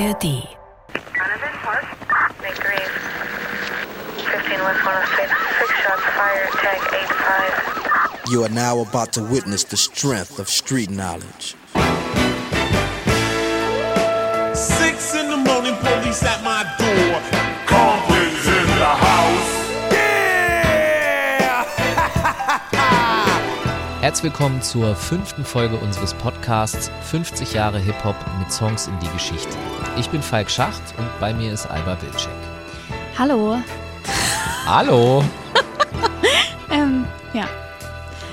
ARD. You are now about to witness the strength of street knowledge. Herzlich willkommen zur fünften Folge unseres Podcasts 50 Jahre Hip-Hop mit Songs in die Geschichte. Ich bin Falk Schacht und bei mir ist Alba Wilczek. Hallo. Hallo! Ähm, ja.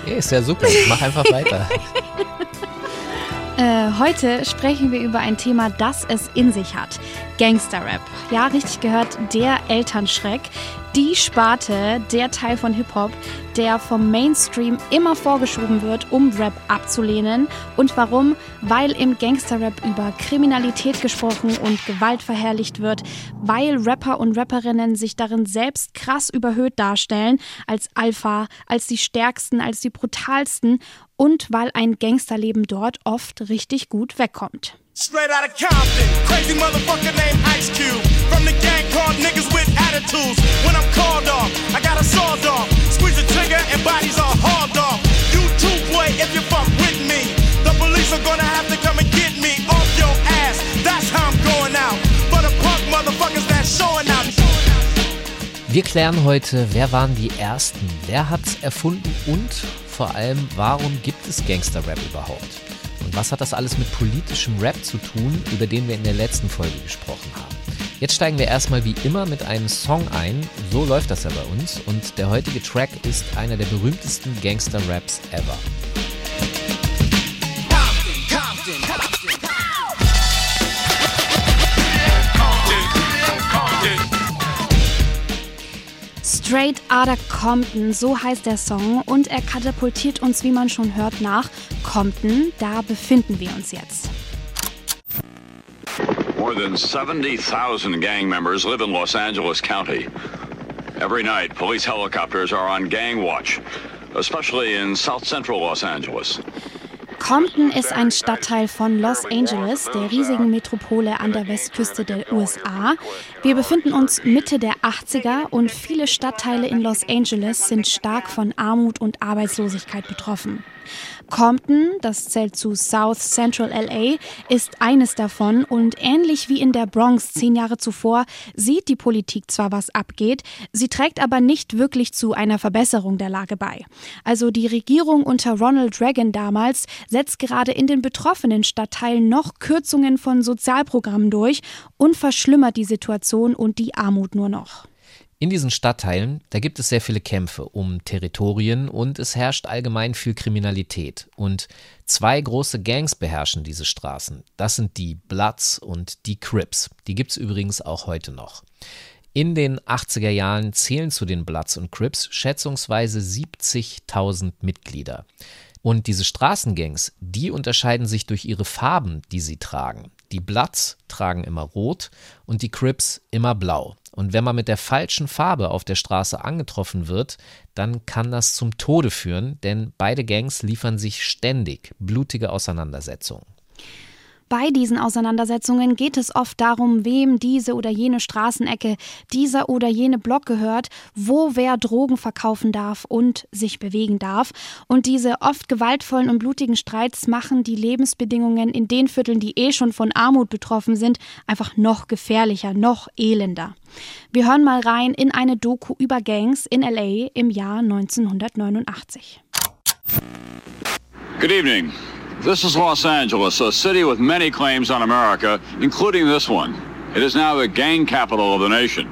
Ja, ist ja super, mach einfach weiter. Äh, heute sprechen wir über ein Thema, das es in sich hat. Gangsterrap. Ja, richtig gehört, der Elternschreck. Die Sparte, der Teil von Hip-Hop, der vom Mainstream immer vorgeschoben wird, um Rap abzulehnen. Und warum? Weil im Gangsterrap über Kriminalität gesprochen und Gewalt verherrlicht wird, weil Rapper und Rapperinnen sich darin selbst krass überhöht darstellen, als Alpha, als die stärksten, als die brutalsten und weil ein Gangsterleben dort oft richtig gut wegkommt. Straight out of Compton, crazy motherfucker named Ice Cube. From the gang called niggas with attitudes. When I'm called off, I got a sawed off. Squeeze the trigger and bodies are hauled off. You too, boy, if you fuck with me. The police are gonna have to come and get me off your ass. That's how I'm going out. For the punk motherfuckers showing out. Wir klären heute, wer waren die Ersten, wer hat's erfunden und vor allem, warum gibt es Gangsterrap überhaupt? Was hat das alles mit politischem Rap zu tun, über den wir in der letzten Folge gesprochen haben? Jetzt steigen wir erstmal wie immer mit einem Song ein, so läuft das ja bei uns und der heutige Track ist einer der berühmtesten Gangster-Raps ever. Straight Outta Compton, so heißt der Song und er katapultiert uns, wie man schon hört, nach Compton. Da befinden wir uns jetzt. More than 70,000 gang members live in Los Angeles County. Every night, police helicopters are on gang watch, especially in south central Los Angeles. Compton ist ein Stadtteil von Los Angeles, der riesigen Metropole an der Westküste der USA. Wir befinden uns Mitte der 80er und viele Stadtteile in Los Angeles sind stark von Armut und Arbeitslosigkeit betroffen. Compton, das zählt zu South Central LA, ist eines davon und ähnlich wie in der Bronx zehn Jahre zuvor sieht die Politik zwar, was abgeht, sie trägt aber nicht wirklich zu einer Verbesserung der Lage bei. Also die Regierung unter Ronald Reagan damals setzt gerade in den betroffenen Stadtteilen noch Kürzungen von Sozialprogrammen durch und verschlimmert die Situation und die Armut nur noch. In diesen Stadtteilen, da gibt es sehr viele Kämpfe um Territorien und es herrscht allgemein viel Kriminalität. Und zwei große Gangs beherrschen diese Straßen. Das sind die Bloods und die Crips. Die gibt es übrigens auch heute noch. In den 80er Jahren zählen zu den Bloods und Crips schätzungsweise 70.000 Mitglieder. Und diese Straßengangs, die unterscheiden sich durch ihre Farben, die sie tragen. Die Bloods tragen immer rot und die Crips immer blau. Und wenn man mit der falschen Farbe auf der Straße angetroffen wird, dann kann das zum Tode führen, denn beide Gangs liefern sich ständig blutige Auseinandersetzungen. Bei diesen Auseinandersetzungen geht es oft darum, wem diese oder jene Straßenecke, dieser oder jene Block gehört, wo wer Drogen verkaufen darf und sich bewegen darf. Und diese oft gewaltvollen und blutigen Streits machen die Lebensbedingungen in den Vierteln, die eh schon von Armut betroffen sind, einfach noch gefährlicher, noch elender. Wir hören mal rein in eine Doku über Gangs in LA im Jahr 1989. Good evening. This is Los Angeles, a city with many claims on America, including this one. It is now the gang capital of the nation.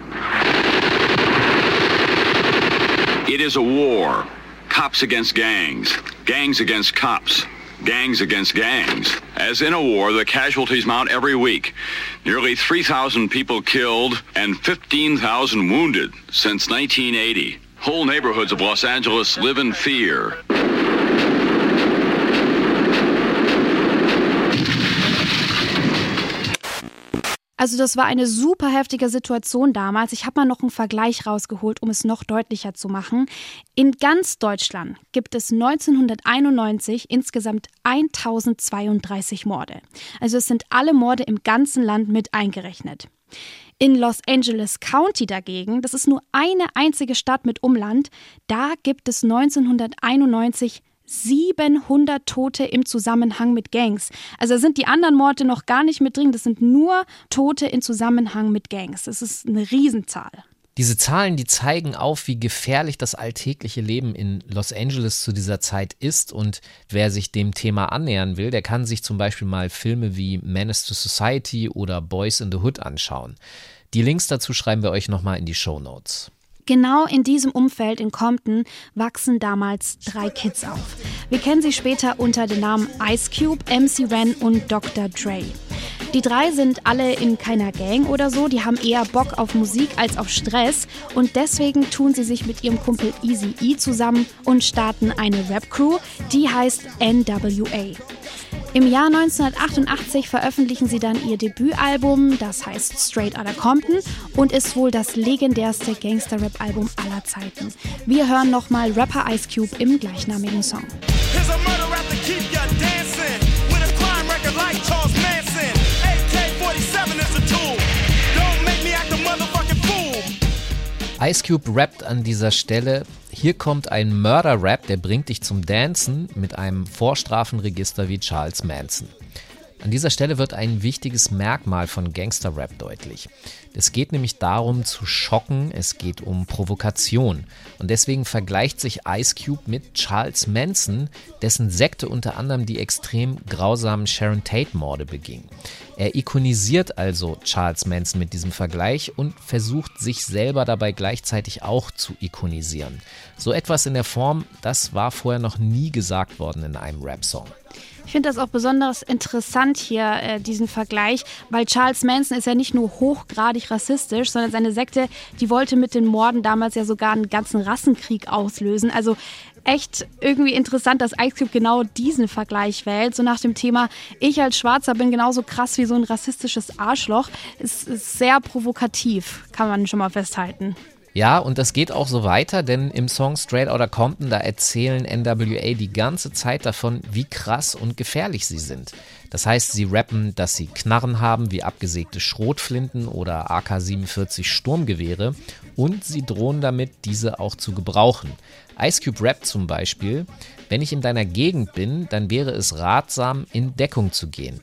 It is a war. Cops against gangs. Gangs against cops. Gangs against gangs. As in a war, the casualties mount every week. Nearly 3,000 people killed and 15,000 wounded since 1980. Whole neighborhoods of Los Angeles live in fear. Also das war eine super heftige Situation damals. Ich habe mal noch einen Vergleich rausgeholt, um es noch deutlicher zu machen. In ganz Deutschland gibt es 1991 insgesamt 1032 Morde. Also es sind alle Morde im ganzen Land mit eingerechnet. In Los Angeles County dagegen, das ist nur eine einzige Stadt mit Umland, da gibt es 1991 700 Tote im Zusammenhang mit Gangs. Also sind die anderen Morde noch gar nicht mit drin. Das sind nur Tote im Zusammenhang mit Gangs. Das ist eine Riesenzahl. Diese Zahlen, die zeigen auf, wie gefährlich das alltägliche Leben in Los Angeles zu dieser Zeit ist. Und wer sich dem Thema annähern will, der kann sich zum Beispiel mal Filme wie Menace to Society oder Boys in the Hood anschauen. Die Links dazu schreiben wir euch nochmal in die Show Notes. Genau in diesem Umfeld in Compton wachsen damals drei Kids auf. Wir kennen sie später unter den Namen Ice Cube, MC Ren und Dr. Dre. Die drei sind alle in keiner Gang oder so, die haben eher Bock auf Musik als auf Stress und deswegen tun sie sich mit ihrem Kumpel Easy E zusammen und starten eine Rap-Crew, die heißt NWA. Im Jahr 1988 veröffentlichen sie dann ihr Debütalbum, das heißt Straight Outta Compton und ist wohl das legendärste Gangster-Rap-Album aller Zeiten. Wir hören nochmal Rapper Ice Cube im gleichnamigen Song. Ice Cube rappt an dieser Stelle, hier kommt ein Mörder-Rap, der bringt dich zum Dancen mit einem Vorstrafenregister wie Charles Manson. An dieser Stelle wird ein wichtiges Merkmal von Gangster-Rap deutlich. Es geht nämlich darum zu schocken, es geht um Provokation. Und deswegen vergleicht sich Ice Cube mit Charles Manson, dessen Sekte unter anderem die extrem grausamen Sharon Tate-Morde beging. Er ikonisiert also Charles Manson mit diesem Vergleich und versucht sich selber dabei gleichzeitig auch zu ikonisieren. So etwas in der Form, das war vorher noch nie gesagt worden in einem Rap-Song. Ich finde das auch besonders interessant hier, äh, diesen Vergleich, weil Charles Manson ist ja nicht nur hochgradig rassistisch, sondern seine Sekte, die wollte mit den Morden damals ja sogar einen ganzen Rassenkrieg auslösen. Also echt irgendwie interessant, dass Ice Cube genau diesen Vergleich wählt. So nach dem Thema, ich als Schwarzer bin genauso krass wie so ein rassistisches Arschloch. Ist sehr provokativ, kann man schon mal festhalten. Ja, und das geht auch so weiter, denn im Song Straight Outta Compton, da erzählen NWA die ganze Zeit davon, wie krass und gefährlich sie sind. Das heißt, sie rappen, dass sie Knarren haben wie abgesägte Schrotflinten oder AK-47 Sturmgewehre und sie drohen damit, diese auch zu gebrauchen. Ice Cube rappt zum Beispiel, wenn ich in deiner Gegend bin, dann wäre es ratsam, in Deckung zu gehen.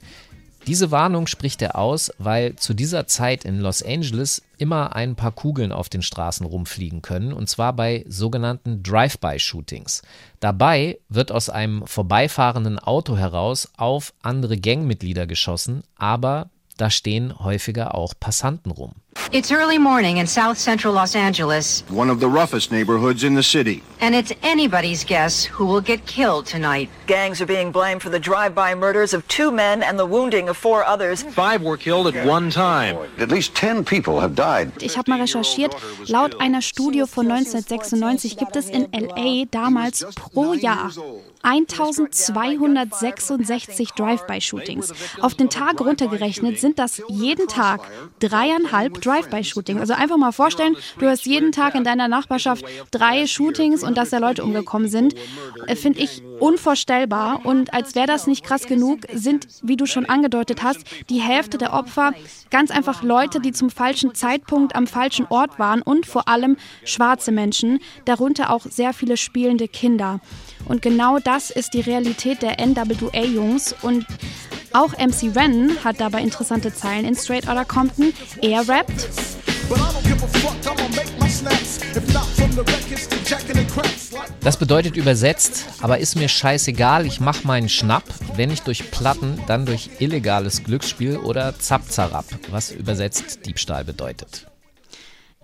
Diese Warnung spricht er aus, weil zu dieser Zeit in Los Angeles immer ein paar Kugeln auf den Straßen rumfliegen können, und zwar bei sogenannten Drive-by-Shootings. Dabei wird aus einem vorbeifahrenden Auto heraus auf andere Gangmitglieder geschossen, aber da stehen häufiger auch Passanten rum. It's early morning in South Central Los Angeles. One of the roughest neighborhoods in the city. And it's anybody's guess who will get killed tonight. Gangs are being blamed for the drive-by murders of two men and the wounding of four others. Five were killed at one time. At least 10 people have died. Ich habe mal recherchiert, laut einer Studie von 1996 gibt es in LA damals pro Jahr 1266 Drive-by-Shootings. Auf den Tag runtergerechnet sind das jeden Tag dreieinhalb Drive-by-Shooting. Also einfach mal vorstellen, du hast jeden Tag in deiner Nachbarschaft drei Shootings und dass da Leute umgekommen sind, äh, finde ich unvorstellbar. Und als wäre das nicht krass genug, sind, wie du schon angedeutet hast, die Hälfte der Opfer ganz einfach Leute, die zum falschen Zeitpunkt am falschen Ort waren und vor allem schwarze Menschen, darunter auch sehr viele spielende Kinder. Und genau das ist die Realität der NWA-Jungs. Und auch MC Ren hat dabei interessante Zeilen in Straight Outta Compton. Er rappt. Das bedeutet übersetzt, aber ist mir scheißegal, ich mach meinen Schnapp, wenn ich durch Platten, dann durch illegales Glücksspiel oder Zapzarab, was übersetzt Diebstahl bedeutet.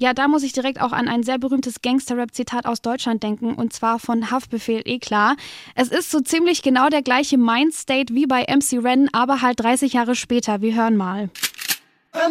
Ja, da muss ich direkt auch an ein sehr berühmtes Gangster-Rap-Zitat aus Deutschland denken, und zwar von Haftbefehl eh klar. Es ist so ziemlich genau der gleiche Mindstate wie bei MC Ren, aber halt 30 Jahre später. Wir hören mal.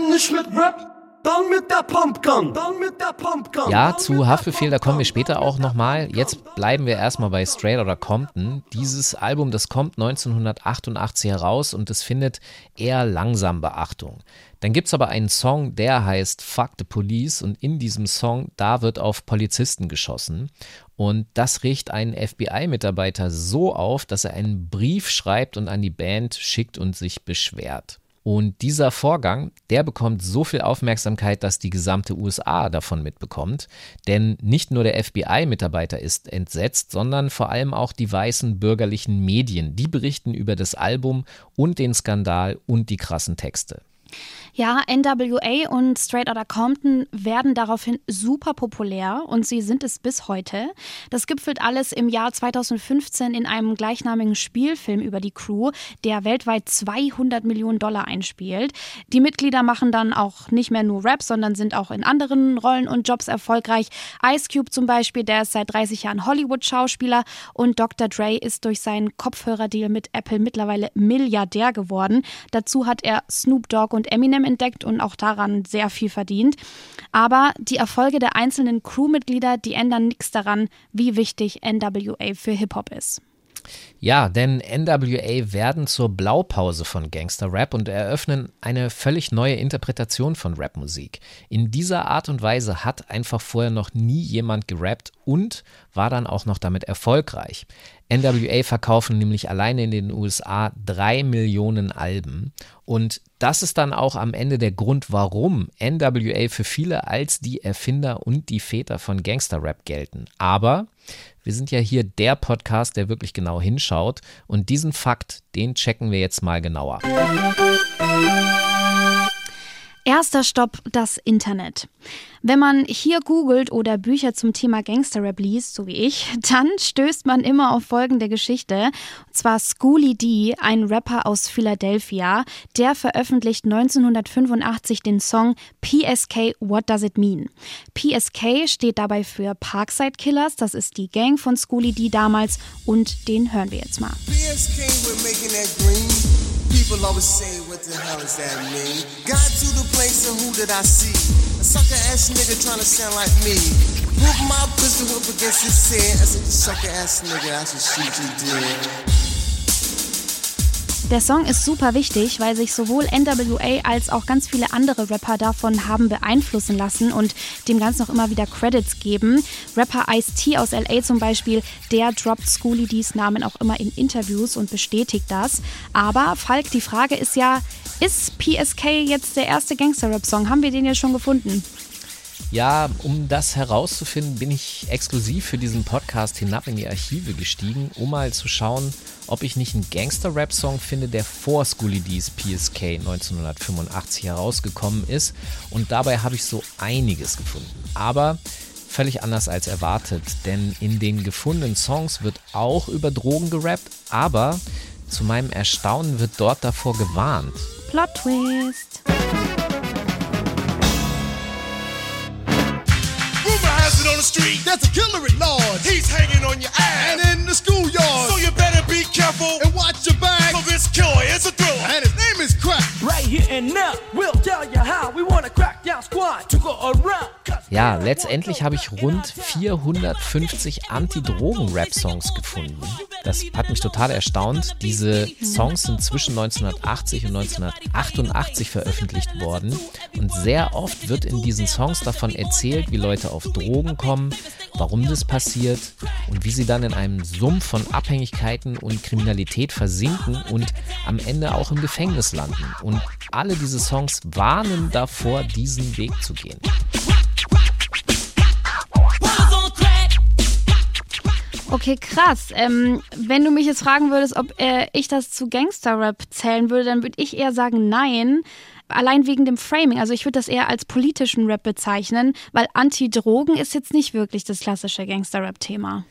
Nicht mit Rap dann mit der Pumpgun, dann mit der Pumpgun. Ja, zu Haftbefehl, da kommen wir später auch nochmal. Jetzt bleiben wir erstmal bei Straight Outta Compton. Dieses Album, das kommt 1988 heraus und es findet eher langsam Beachtung. Dann gibt es aber einen Song, der heißt Fuck the Police und in diesem Song, da wird auf Polizisten geschossen. Und das riecht einen FBI-Mitarbeiter so auf, dass er einen Brief schreibt und an die Band schickt und sich beschwert. Und dieser Vorgang, der bekommt so viel Aufmerksamkeit, dass die gesamte USA davon mitbekommt. Denn nicht nur der FBI-Mitarbeiter ist entsetzt, sondern vor allem auch die weißen bürgerlichen Medien. Die berichten über das Album und den Skandal und die krassen Texte. Ja, NWA und Straight Outta Compton werden daraufhin super populär und sie sind es bis heute. Das gipfelt alles im Jahr 2015 in einem gleichnamigen Spielfilm über die Crew, der weltweit 200 Millionen Dollar einspielt. Die Mitglieder machen dann auch nicht mehr nur Rap, sondern sind auch in anderen Rollen und Jobs erfolgreich. Ice Cube zum Beispiel, der ist seit 30 Jahren Hollywood-Schauspieler und Dr. Dre ist durch seinen Kopfhörerdeal mit Apple mittlerweile Milliardär geworden. Dazu hat er Snoop Dogg und Eminem entdeckt und auch daran sehr viel verdient. Aber die Erfolge der einzelnen Crewmitglieder, die ändern nichts daran, wie wichtig NWA für Hip-Hop ist. Ja, denn NWA werden zur Blaupause von Gangster-Rap und eröffnen eine völlig neue Interpretation von Rapmusik. In dieser Art und Weise hat einfach vorher noch nie jemand gerappt und war dann auch noch damit erfolgreich. NWA verkaufen nämlich alleine in den USA drei Millionen Alben. Und das ist dann auch am Ende der Grund, warum NWA für viele als die Erfinder und die Väter von Gangster-Rap gelten. Aber wir sind ja hier der Podcast, der wirklich genau hinschaut. Und diesen Fakt, den checken wir jetzt mal genauer. Erster Stopp, das Internet. Wenn man hier googelt oder Bücher zum Thema Gangsterrap liest, so wie ich, dann stößt man immer auf folgende Geschichte. Und zwar Schooly D, ein Rapper aus Philadelphia, der veröffentlicht 1985 den Song PSK What Does It Mean? PSK steht dabei für Parkside Killers, das ist die Gang von Schooly D damals und den hören wir jetzt mal. PSK, we're making that. People always say, what the hell does that mean? Got to the place and who did I see? A sucker ass nigga trying to sound like me. Put my pistol up against his head. I said, you sucker ass nigga, I should shoot you dead. Der Song ist super wichtig, weil sich sowohl NWA als auch ganz viele andere Rapper davon haben beeinflussen lassen und dem Ganzen auch immer wieder Credits geben. Rapper Ice-T aus LA zum Beispiel, der droppt Schooly D's Namen auch immer in Interviews und bestätigt das. Aber Falk, die Frage ist ja, ist PSK jetzt der erste Gangster-Rap-Song? Haben wir den ja schon gefunden? Ja, um das herauszufinden, bin ich exklusiv für diesen Podcast hinab in die Archive gestiegen, um mal zu schauen, ob ich nicht einen Gangster-Rap-Song finde, der vor Schooly D's PSK 1985 herausgekommen ist. Und dabei habe ich so einiges gefunden. Aber völlig anders als erwartet, denn in den gefundenen Songs wird auch über Drogen gerappt, aber zu meinem Erstaunen wird dort davor gewarnt. Plot Twist. The street, there's a killer at large. He's hanging on your ass. And in the schoolyard. So you better be careful and watch your back. So this killer is a thriller. And his name is Crack. Right here and now, we'll tell you how we want to crack down squad to go around. Ja, letztendlich habe ich rund 450 Anti-Drogen-Rap-Songs gefunden. Das hat mich total erstaunt. Diese Songs sind zwischen 1980 und 1988 veröffentlicht worden. Und sehr oft wird in diesen Songs davon erzählt, wie Leute auf Drogen kommen, warum das passiert und wie sie dann in einem Sumpf von Abhängigkeiten und Kriminalität versinken und am Ende auch im Gefängnis landen. Und alle diese Songs warnen davor, diesen Weg zu gehen. Okay, krass. Ähm, wenn du mich jetzt fragen würdest, ob äh, ich das zu Gangster-Rap zählen würde, dann würde ich eher sagen nein. Allein wegen dem Framing. Also ich würde das eher als politischen Rap bezeichnen, weil Anti-Drogen ist jetzt nicht wirklich das klassische Gangster-Rap-Thema.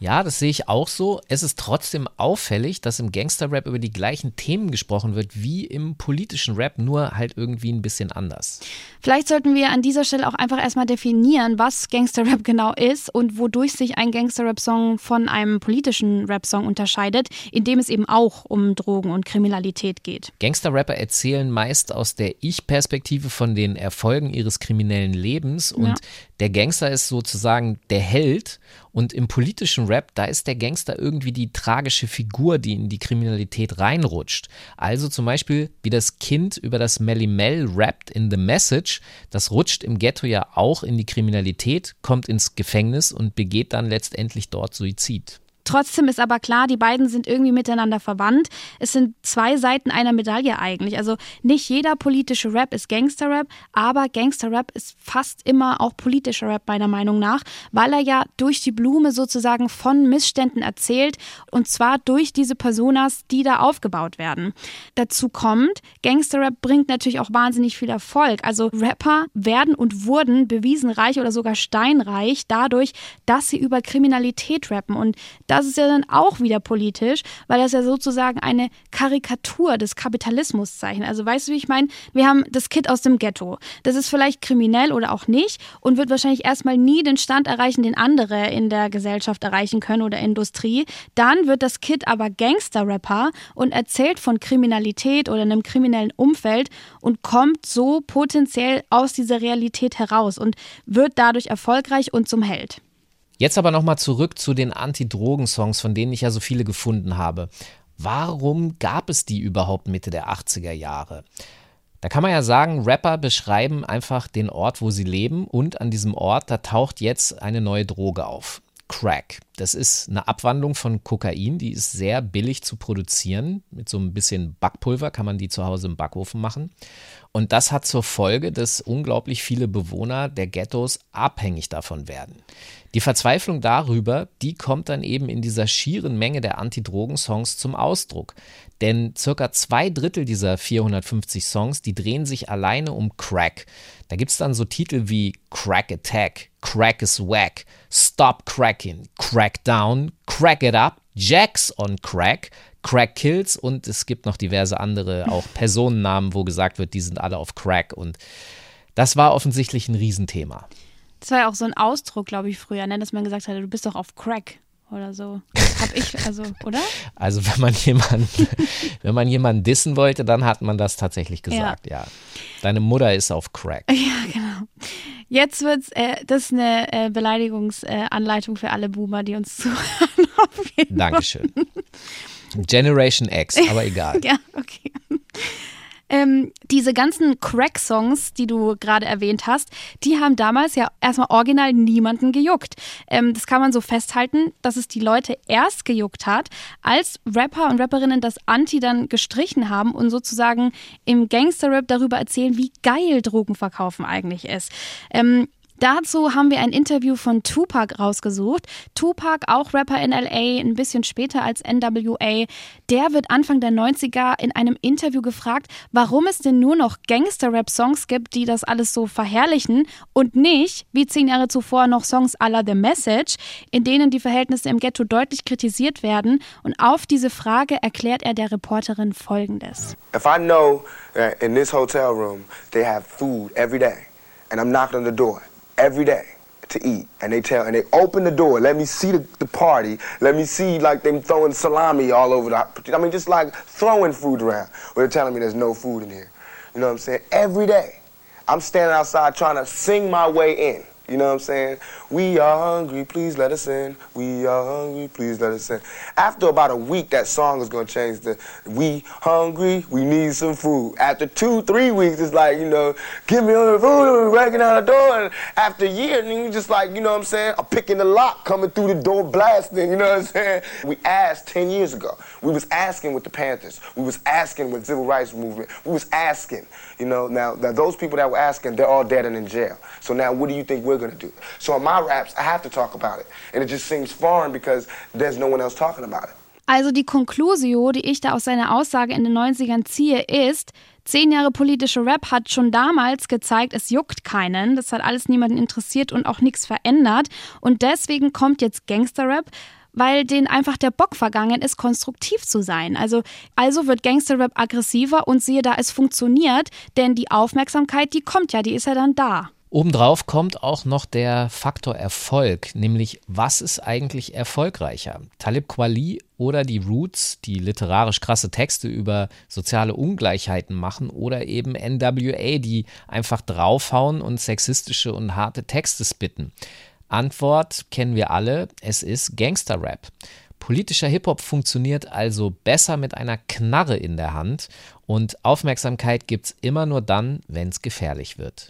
Ja, das sehe ich auch so. Es ist trotzdem auffällig, dass im Gangster-Rap über die gleichen Themen gesprochen wird wie im politischen Rap, nur halt irgendwie ein bisschen anders. Vielleicht sollten wir an dieser Stelle auch einfach erstmal definieren, was Gangster-Rap genau ist und wodurch sich ein Gangster-Rap-Song von einem politischen Rap-Song unterscheidet, in dem es eben auch um Drogen und Kriminalität geht. Gangster-Rapper erzählen meist aus der Ich-Perspektive von den Erfolgen ihres kriminellen Lebens und ja. Der Gangster ist sozusagen der Held und im politischen Rap, da ist der Gangster irgendwie die tragische Figur, die in die Kriminalität reinrutscht. Also zum Beispiel, wie das Kind über das Melly Mel rappt in The Message, das rutscht im Ghetto ja auch in die Kriminalität, kommt ins Gefängnis und begeht dann letztendlich dort Suizid. Trotzdem ist aber klar, die beiden sind irgendwie miteinander verwandt. Es sind zwei Seiten einer Medaille eigentlich. Also nicht jeder politische Rap ist Gangster-Rap, aber Gangster-Rap ist fast immer auch politischer Rap meiner Meinung nach, weil er ja durch die Blume sozusagen von Missständen erzählt und zwar durch diese Personas, die da aufgebaut werden. Dazu kommt, Gangster-Rap bringt natürlich auch wahnsinnig viel Erfolg. Also Rapper werden und wurden bewiesen reich oder sogar steinreich dadurch, dass sie über Kriminalität rappen und das das ist ja dann auch wieder politisch, weil das ja sozusagen eine Karikatur des Kapitalismus zeichnet. Also weißt du, wie ich meine? Wir haben das Kind aus dem Ghetto. Das ist vielleicht kriminell oder auch nicht und wird wahrscheinlich erstmal nie den Stand erreichen, den andere in der Gesellschaft erreichen können oder Industrie. Dann wird das Kid aber Gangster-Rapper und erzählt von Kriminalität oder einem kriminellen Umfeld und kommt so potenziell aus dieser Realität heraus und wird dadurch erfolgreich und zum Held. Jetzt aber nochmal zurück zu den Anti-Drogen-Songs, von denen ich ja so viele gefunden habe. Warum gab es die überhaupt Mitte der 80er Jahre? Da kann man ja sagen, Rapper beschreiben einfach den Ort, wo sie leben und an diesem Ort, da taucht jetzt eine neue Droge auf. Crack. Das ist eine Abwandlung von Kokain, die ist sehr billig zu produzieren. Mit so ein bisschen Backpulver kann man die zu Hause im Backofen machen. Und das hat zur Folge, dass unglaublich viele Bewohner der Ghettos abhängig davon werden. Die Verzweiflung darüber, die kommt dann eben in dieser schieren Menge der Anti-Drogen-Songs zum Ausdruck. Denn circa zwei Drittel dieser 450 Songs, die drehen sich alleine um Crack. Da gibt es dann so Titel wie Crack Attack, Crack is Whack, Stop Cracking, Crack Down, Crack It Up, Jacks on Crack, Crack Kills und es gibt noch diverse andere, auch Personennamen, wo gesagt wird, die sind alle auf Crack und das war offensichtlich ein Riesenthema. Das war ja auch so ein Ausdruck, glaube ich, früher, ne? dass man gesagt hat, du bist doch auf Crack oder so. Hab ich, also, oder? Also wenn man jemanden, wenn man jemanden dissen wollte, dann hat man das tatsächlich gesagt, ja. ja. Deine Mutter ist auf Crack. Ja, genau. Jetzt wird's, äh, das ist eine äh, Beleidigungsanleitung äh, für alle Boomer, die uns zuhören. Dankeschön. Generation X, aber egal. ja, okay. Ähm, diese ganzen Crack-Songs, die du gerade erwähnt hast, die haben damals ja erstmal original niemanden gejuckt. Ähm, das kann man so festhalten, dass es die Leute erst gejuckt hat, als Rapper und Rapperinnen das Anti dann gestrichen haben und sozusagen im Gangster-Rap darüber erzählen, wie geil Drogenverkaufen eigentlich ist. Ähm, Dazu haben wir ein Interview von Tupac rausgesucht. Tupac, auch Rapper in LA, ein bisschen später als NWA, der wird Anfang der 90er in einem Interview gefragt, warum es denn nur noch Gangster-Rap-Songs gibt, die das alles so verherrlichen und nicht, wie zehn Jahre zuvor, noch Songs à la The Message, in denen die Verhältnisse im Ghetto deutlich kritisiert werden. Und auf diese Frage erklärt er der Reporterin Folgendes. If I know in this hotel room they have food every day and I'm knocking on the door every day to eat. And they tell, and they open the door, let me see the, the party, let me see like them throwing salami all over the, I mean, just like throwing food around. Or they're telling me there's no food in here. You know what I'm saying? Every day, I'm standing outside trying to sing my way in. You know what I'm saying? We are hungry, please let us in. We are hungry, please let us in. After about a week, that song is gonna change to We hungry, we need some food. After two, three weeks, it's like, you know, give me all the food, we're breaking out the door. And after a year, and you just like, you know what I'm saying? I'm picking the lock, coming through the door, blasting, you know what I'm saying? We asked 10 years ago. We was asking with the Panthers. We was asking with civil rights movement. We was asking, you know, now, now those people that were asking, they're all dead and in jail. So now what do you think we're going to do. So in my raps, I have to talk about it. And it just seems foreign because there's no one else talking about it. Also die Konklusio, die ich da aus seiner Aussage in den 90ern ziehe, ist, zehn Jahre politische Rap hat schon damals gezeigt, es juckt keinen. Das hat alles niemanden interessiert und auch nichts verändert. Und deswegen kommt jetzt Gangster-Rap, weil denen einfach der Bock vergangen ist, konstruktiv zu sein. Also, also wird Gangsterrap aggressiver und siehe da, es funktioniert, denn die Aufmerksamkeit, die kommt ja, die ist ja dann da. Obendrauf kommt auch noch der Faktor Erfolg, nämlich was ist eigentlich erfolgreicher? Talib Kweli oder die Roots, die literarisch krasse Texte über soziale Ungleichheiten machen oder eben NWA, die einfach draufhauen und sexistische und harte Texte spitten? Antwort kennen wir alle, es ist Gangsterrap. Politischer Hip-Hop funktioniert also besser mit einer Knarre in der Hand und Aufmerksamkeit gibt es immer nur dann, wenn es gefährlich wird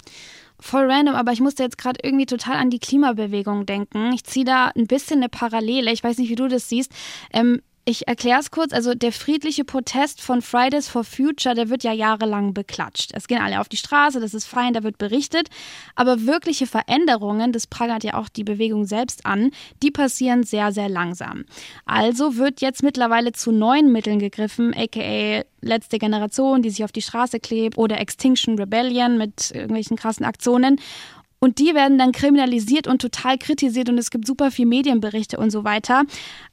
voll random, aber ich musste jetzt gerade irgendwie total an die Klimabewegung denken. Ich ziehe da ein bisschen eine Parallele. Ich weiß nicht, wie du das siehst. Ähm, ich erkläre es kurz. Also der friedliche Protest von Fridays for Future, der wird ja jahrelang beklatscht. Es gehen alle auf die Straße, das ist fein, da wird berichtet. Aber wirkliche Veränderungen, das prangert ja auch die Bewegung selbst an, die passieren sehr, sehr langsam. Also wird jetzt mittlerweile zu neuen Mitteln gegriffen, aka letzte Generation, die sich auf die Straße klebt oder Extinction Rebellion mit irgendwelchen krassen Aktionen. Und die werden dann kriminalisiert und total kritisiert und es gibt super viel Medienberichte und so weiter.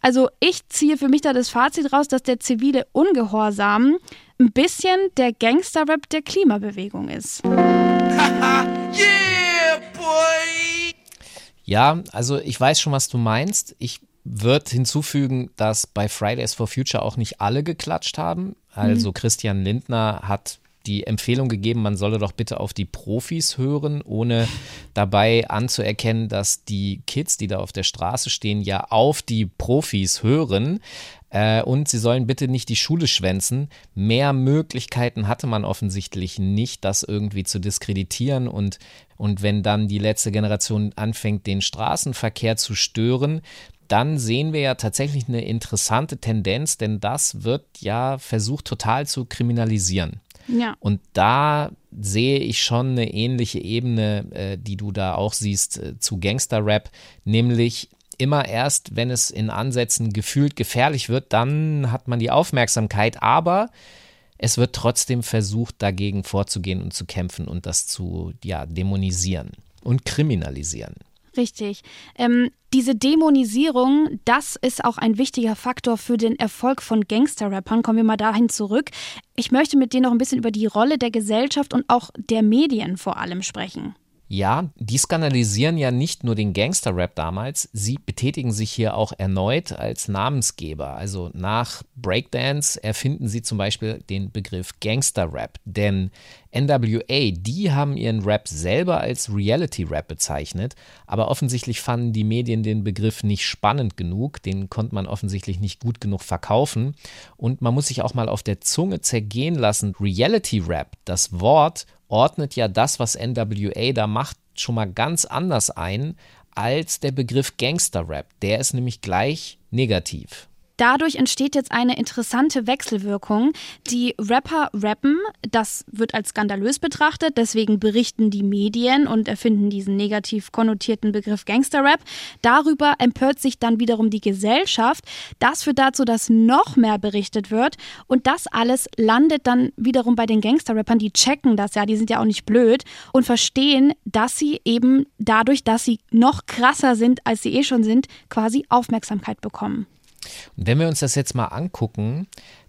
Also ich ziehe für mich da das Fazit raus, dass der zivile Ungehorsam ein bisschen der Gangsterrap der Klimabewegung ist. yeah, boy! Ja, also ich weiß schon, was du meinst. Ich würde hinzufügen, dass bei Fridays for Future auch nicht alle geklatscht haben. Also mhm. Christian Lindner hat die Empfehlung gegeben, man solle doch bitte auf die Profis hören, ohne dabei anzuerkennen, dass die Kids, die da auf der Straße stehen, ja auf die Profis hören. Äh, und sie sollen bitte nicht die Schule schwänzen. Mehr Möglichkeiten hatte man offensichtlich nicht, das irgendwie zu diskreditieren. Und, und wenn dann die letzte Generation anfängt, den Straßenverkehr zu stören, dann sehen wir ja tatsächlich eine interessante Tendenz, denn das wird ja versucht total zu kriminalisieren. Ja. Und da sehe ich schon eine ähnliche Ebene, äh, die du da auch siehst äh, zu Gangster-Rap, nämlich immer erst, wenn es in Ansätzen gefühlt gefährlich wird, dann hat man die Aufmerksamkeit, aber es wird trotzdem versucht, dagegen vorzugehen und zu kämpfen und das zu ja, dämonisieren und kriminalisieren. Richtig. Ähm, diese Dämonisierung, das ist auch ein wichtiger Faktor für den Erfolg von Gangster-Rappern. Kommen wir mal dahin zurück. Ich möchte mit dir noch ein bisschen über die Rolle der Gesellschaft und auch der Medien vor allem sprechen. Ja, die skandalisieren ja nicht nur den Gangster-Rap damals, sie betätigen sich hier auch erneut als Namensgeber. Also nach Breakdance erfinden sie zum Beispiel den Begriff Gangster-Rap, denn NWA, die haben ihren Rap selber als Reality-Rap bezeichnet, aber offensichtlich fanden die Medien den Begriff nicht spannend genug, den konnte man offensichtlich nicht gut genug verkaufen und man muss sich auch mal auf der Zunge zergehen lassen, Reality-Rap, das Wort ordnet ja das, was NWA da macht, schon mal ganz anders ein als der Begriff Gangster-Rap. Der ist nämlich gleich negativ. Dadurch entsteht jetzt eine interessante Wechselwirkung. Die Rapper rappen, das wird als skandalös betrachtet, deswegen berichten die Medien und erfinden diesen negativ konnotierten Begriff Gangsterrap. Darüber empört sich dann wiederum die Gesellschaft. Das führt dazu, dass noch mehr berichtet wird und das alles landet dann wiederum bei den Gangsterrappern, die checken das ja, die sind ja auch nicht blöd und verstehen, dass sie eben dadurch, dass sie noch krasser sind, als sie eh schon sind, quasi Aufmerksamkeit bekommen. Und wenn wir uns das jetzt mal angucken,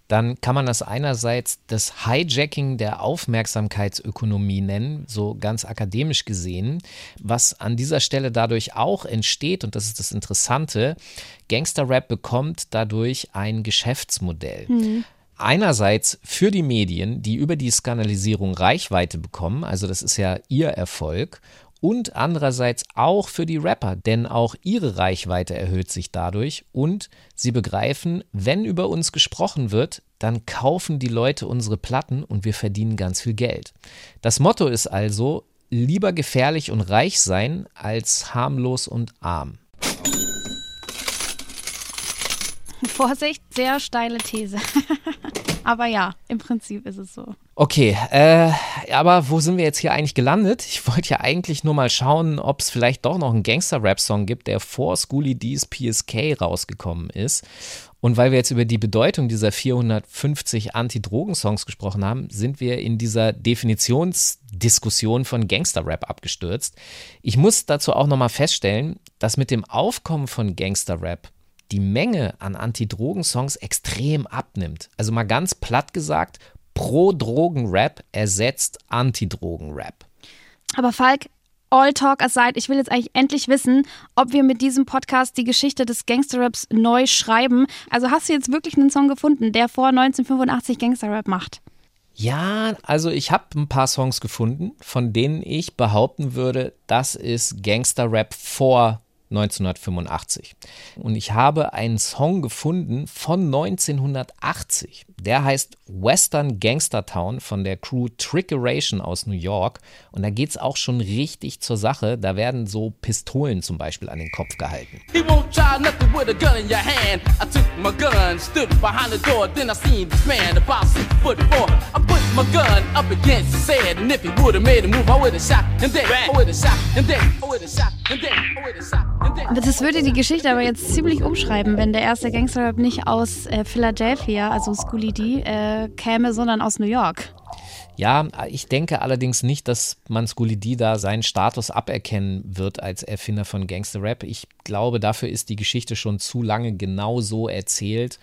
dann kann man das einerseits das Hijacking der Aufmerksamkeitsökonomie nennen, so ganz akademisch gesehen. Was an dieser Stelle dadurch auch entsteht, und das ist das Interessante, Gangsterrap bekommt dadurch ein Geschäftsmodell. Mhm. Einerseits für die Medien, die über die Skandalisierung Reichweite bekommen, also das ist ja ihr Erfolg, und andererseits auch für die Rapper, denn auch ihre Reichweite erhöht sich dadurch und sie begreifen, wenn über uns gesprochen wird, dann kaufen die Leute unsere Platten und wir verdienen ganz viel Geld. Das Motto ist also, lieber gefährlich und reich sein als harmlos und arm. Vorsicht, sehr steile These. Aber ja, im Prinzip ist es so. Okay, äh, aber wo sind wir jetzt hier eigentlich gelandet? Ich wollte ja eigentlich nur mal schauen, ob es vielleicht doch noch einen Gangster-Rap-Song gibt, der vor Schooly D's PSK rausgekommen ist. Und weil wir jetzt über die Bedeutung dieser 450 Anti-Drogen-Songs gesprochen haben, sind wir in dieser Definitionsdiskussion von Gangster-Rap abgestürzt. Ich muss dazu auch nochmal feststellen, dass mit dem Aufkommen von Gangster-Rap die Menge an Anti-Drogen-Songs extrem abnimmt. Also mal ganz platt gesagt, Pro-Drogen-Rap ersetzt Anti-Drogen-Rap. Aber Falk, all talk aside, ich will jetzt eigentlich endlich wissen, ob wir mit diesem Podcast die Geschichte des Gangsterraps neu schreiben. Also hast du jetzt wirklich einen Song gefunden, der vor 1985 Gangsterrap macht? Ja, also ich habe ein paar Songs gefunden, von denen ich behaupten würde, das ist Gangsterrap vor 1985. Und ich habe einen Song gefunden von 1980. Der heißt Western Gangster Town von der Crew Trickeration aus New York. Und da geht es auch schon richtig zur Sache. Da werden so Pistolen zum Beispiel an den Kopf gehalten. He won't try nothing with a gun in your hand. I took my gun, stood behind the door, then I seen this man about six foot four. I put my gun up against his head, and if he would have made a move, I would have shot and then I would have shot and then I would have shot and then I would have shot. Das würde die Geschichte aber jetzt ziemlich umschreiben, wenn der erste Gangsterrap nicht aus äh, Philadelphia, also Schoolie D, äh, käme, sondern aus New York. Ja, ich denke allerdings nicht, dass man Schoolie D da seinen Status aberkennen wird als Erfinder von Gangster-Rap. Ich glaube, dafür ist die Geschichte schon zu lange genau so erzählt.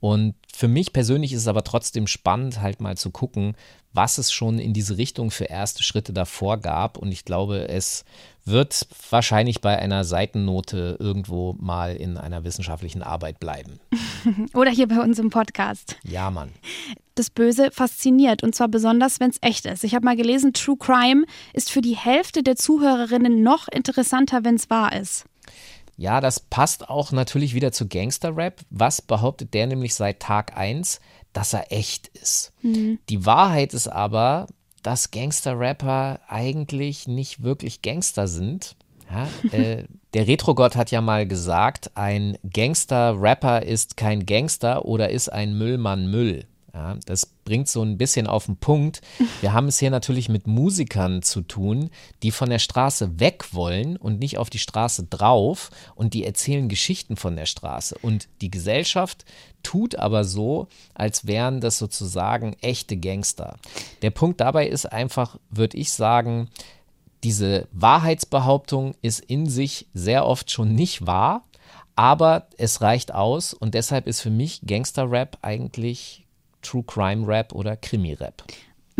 Und für mich persönlich ist es aber trotzdem spannend, halt mal zu gucken, was es schon in diese Richtung für erste Schritte davor gab. Und ich glaube, es wird wahrscheinlich bei einer Seitennote irgendwo mal in einer wissenschaftlichen Arbeit bleiben. Oder hier bei uns im Podcast. Ja, Mann. Das Böse fasziniert und zwar besonders, wenn es echt ist. Ich habe mal gelesen, True Crime ist für die Hälfte der Zuhörerinnen noch interessanter, wenn es wahr ist. Ja, das passt auch natürlich wieder zu Gangster-Rap. Was behauptet der nämlich seit Tag 1? Dass er echt ist. Mhm. Die Wahrheit ist aber, dass Gangster-Rapper eigentlich nicht wirklich Gangster sind. Ja, äh, der Retro-Gott hat ja mal gesagt, ein Gangster-Rapper ist kein Gangster oder ist ein Müllmann Müll. Ja, das bringt so ein bisschen auf den Punkt. Wir haben es hier natürlich mit Musikern zu tun, die von der Straße weg wollen und nicht auf die Straße drauf und die erzählen Geschichten von der Straße. Und die Gesellschaft tut aber so, als wären das sozusagen echte Gangster. Der Punkt dabei ist einfach, würde ich sagen, diese Wahrheitsbehauptung ist in sich sehr oft schon nicht wahr, aber es reicht aus und deshalb ist für mich Gangster-Rap eigentlich True Crime Rap oder Krimi Rap.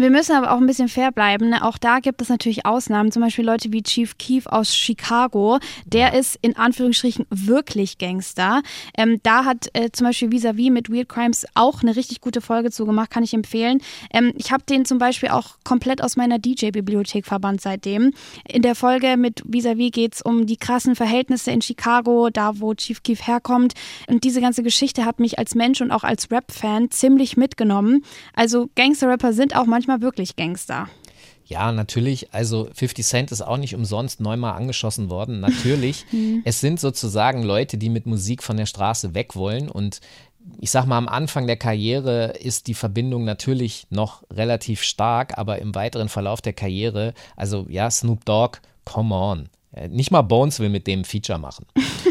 Wir müssen aber auch ein bisschen fair bleiben. Ne? Auch da gibt es natürlich Ausnahmen. Zum Beispiel Leute wie Chief Keef aus Chicago. Der ist in Anführungsstrichen wirklich Gangster. Ähm, da hat äh, zum Beispiel Vis-a-vis mit Weird Crimes auch eine richtig gute Folge zu gemacht, kann ich empfehlen. Ähm, ich habe den zum Beispiel auch komplett aus meiner DJ-Bibliothek verbannt seitdem. In der Folge mit Vis-a-vis geht es um die krassen Verhältnisse in Chicago, da wo Chief Keef herkommt. Und diese ganze Geschichte hat mich als Mensch und auch als Rap-Fan ziemlich mitgenommen. Also Gangster-Rapper sind auch manchmal manchmal wirklich Gangster. Ja, natürlich. Also 50 Cent ist auch nicht umsonst neunmal angeschossen worden. Natürlich. Mhm. es sind sozusagen Leute, die mit Musik von der Straße weg wollen. Und ich sag mal, am Anfang der Karriere ist die Verbindung natürlich noch relativ stark, aber im weiteren Verlauf der Karriere, also ja, Snoop Dogg, come on. Äh, nicht mal Bones will mit dem Feature machen.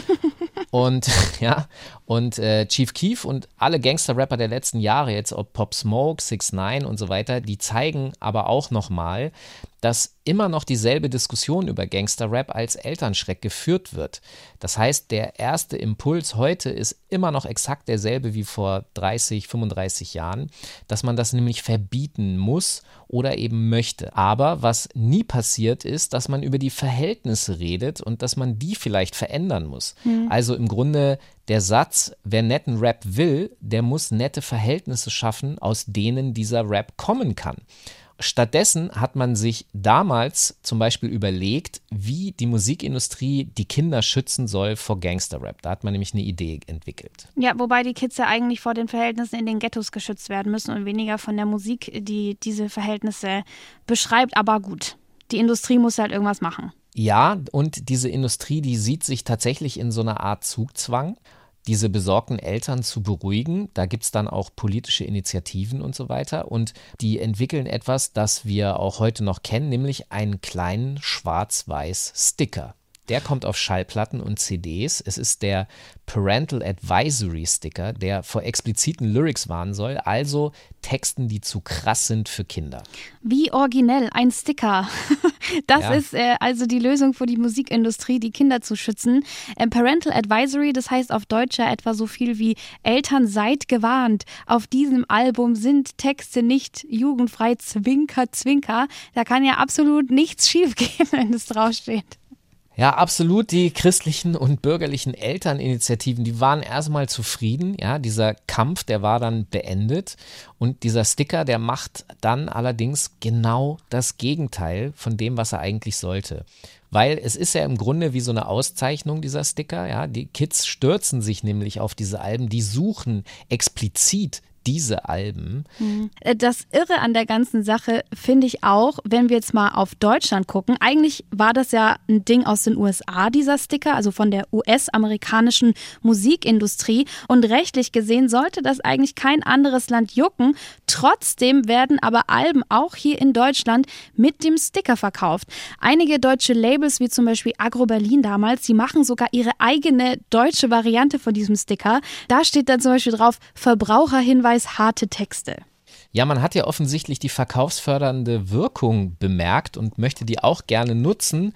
Und ja, und äh, Chief Keef und alle Gangster-Rapper der letzten Jahre, jetzt ob Pop Smoke, 6 9 und so weiter, die zeigen aber auch nochmal, dass immer noch dieselbe Diskussion über Gangster-Rap als Elternschreck geführt wird. Das heißt, der erste Impuls heute ist immer noch exakt derselbe wie vor 30, 35 Jahren, dass man das nämlich verbieten muss oder eben möchte. Aber was nie passiert ist, dass man über die Verhältnisse redet und dass man die vielleicht verändern muss. Mhm. Also im Grunde der Satz, wer netten Rap will, der muss nette Verhältnisse schaffen, aus denen dieser Rap kommen kann. Stattdessen hat man sich damals zum Beispiel überlegt, wie die Musikindustrie die Kinder schützen soll vor Gangsterrap. Da hat man nämlich eine Idee entwickelt. Ja, wobei die Kids ja eigentlich vor den Verhältnissen in den Ghettos geschützt werden müssen und weniger von der Musik, die diese Verhältnisse beschreibt. Aber gut, die Industrie muss halt irgendwas machen. Ja, und diese Industrie, die sieht sich tatsächlich in so einer Art Zugzwang diese besorgten Eltern zu beruhigen. Da gibt es dann auch politische Initiativen und so weiter. Und die entwickeln etwas, das wir auch heute noch kennen, nämlich einen kleinen schwarz-weiß Sticker. Der kommt auf Schallplatten und CDs. Es ist der Parental Advisory Sticker, der vor expliziten Lyrics warnen soll, also Texten, die zu krass sind für Kinder. Wie originell, ein Sticker. Das ja. ist äh, also die Lösung für die Musikindustrie, die Kinder zu schützen. Ähm, Parental Advisory, das heißt auf Deutsch ja etwa so viel wie Eltern seid gewarnt. Auf diesem Album sind Texte nicht jugendfrei, zwinker, zwinker. Da kann ja absolut nichts schiefgehen, wenn es draufsteht. Ja, absolut. Die christlichen und bürgerlichen Elterninitiativen, die waren erstmal zufrieden. Ja, dieser Kampf, der war dann beendet. Und dieser Sticker, der macht dann allerdings genau das Gegenteil von dem, was er eigentlich sollte. Weil es ist ja im Grunde wie so eine Auszeichnung dieser Sticker. Ja, die Kids stürzen sich nämlich auf diese Alben, die suchen explizit diese Alben. Mhm. Das Irre an der ganzen Sache finde ich auch, wenn wir jetzt mal auf Deutschland gucken. Eigentlich war das ja ein Ding aus den USA, dieser Sticker, also von der US-amerikanischen Musikindustrie. Und rechtlich gesehen sollte das eigentlich kein anderes Land jucken. Trotzdem werden aber Alben auch hier in Deutschland mit dem Sticker verkauft. Einige deutsche Labels, wie zum Beispiel Agro Berlin damals, die machen sogar ihre eigene deutsche Variante von diesem Sticker. Da steht dann zum Beispiel drauf Verbraucherhinweis Hinweis harte Texte. Ja, man hat ja offensichtlich die verkaufsfördernde Wirkung bemerkt und möchte die auch gerne nutzen.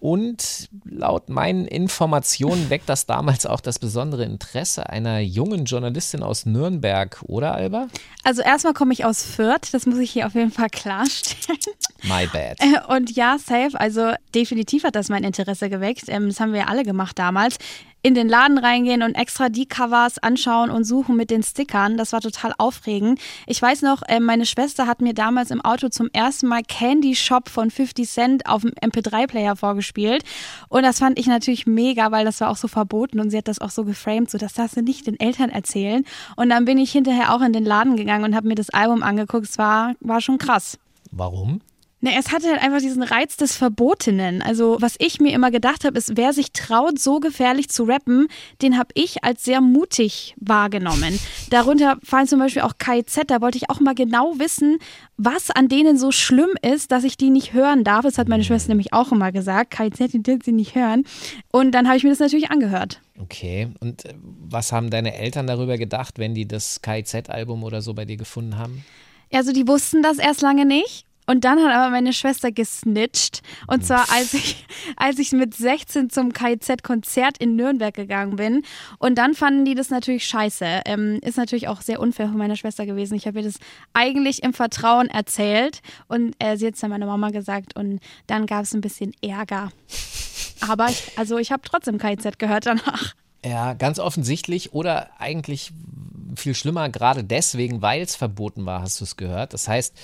Und laut meinen Informationen weckt das damals auch das besondere Interesse einer jungen Journalistin aus Nürnberg, oder Alba? Also erstmal komme ich aus Fürth, das muss ich hier auf jeden Fall klarstellen. My bad. Und ja, safe, also definitiv hat das mein Interesse geweckt. Ähm, das haben wir ja alle gemacht damals in den Laden reingehen und extra die Covers anschauen und suchen mit den Stickern. Das war total aufregend. Ich weiß noch, äh, meine Schwester hat mir damals im Auto zum ersten Mal Candy Shop von 50 Cent auf dem MP3-Player vorgespielt. Und das fand ich natürlich mega, weil das war auch so verboten und sie hat das auch so geframed, so das darfst du nicht den Eltern erzählen. Und dann bin ich hinterher auch in den Laden gegangen und habe mir das Album angeguckt. Es war, war schon krass. Warum? Ne, es hatte halt einfach diesen Reiz des Verbotenen. Also, was ich mir immer gedacht habe, ist, wer sich traut, so gefährlich zu rappen, den habe ich als sehr mutig wahrgenommen. Darunter fallen zum Beispiel auch KIZ. Da wollte ich auch mal genau wissen, was an denen so schlimm ist, dass ich die nicht hören darf. Das hat meine Schwester nämlich auch immer gesagt. KIZ, die dürfen sie nicht hören. Und dann habe ich mir das natürlich angehört. Okay. Und äh, was haben deine Eltern darüber gedacht, wenn die das KIZ-Album oder so bei dir gefunden haben? Also, die wussten das erst lange nicht. Und dann hat aber meine Schwester gesnitcht. Und zwar, als ich, als ich mit 16 zum KIZ-Konzert in Nürnberg gegangen bin. Und dann fanden die das natürlich scheiße. Ähm, ist natürlich auch sehr unfair von meiner Schwester gewesen. Ich habe ihr das eigentlich im Vertrauen erzählt. Und äh, sie hat es dann meiner Mama gesagt. Und dann gab es ein bisschen Ärger. Aber ich, also ich habe trotzdem KIZ gehört danach. Ja, ganz offensichtlich oder eigentlich viel schlimmer, gerade deswegen, weil es verboten war, hast du es gehört. Das heißt,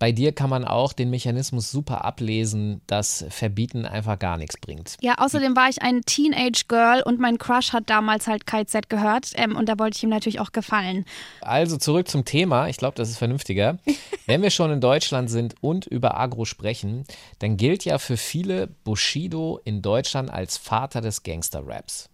bei dir kann man auch den Mechanismus super ablesen, dass Verbieten einfach gar nichts bringt. Ja, außerdem war ich ein Teenage-Girl und mein Crush hat damals halt KZ gehört ähm, und da wollte ich ihm natürlich auch gefallen. Also zurück zum Thema. Ich glaube, das ist vernünftiger. Wenn wir schon in Deutschland sind und über Agro sprechen, dann gilt ja für viele Bushido in Deutschland als Vater des Gangster-Raps.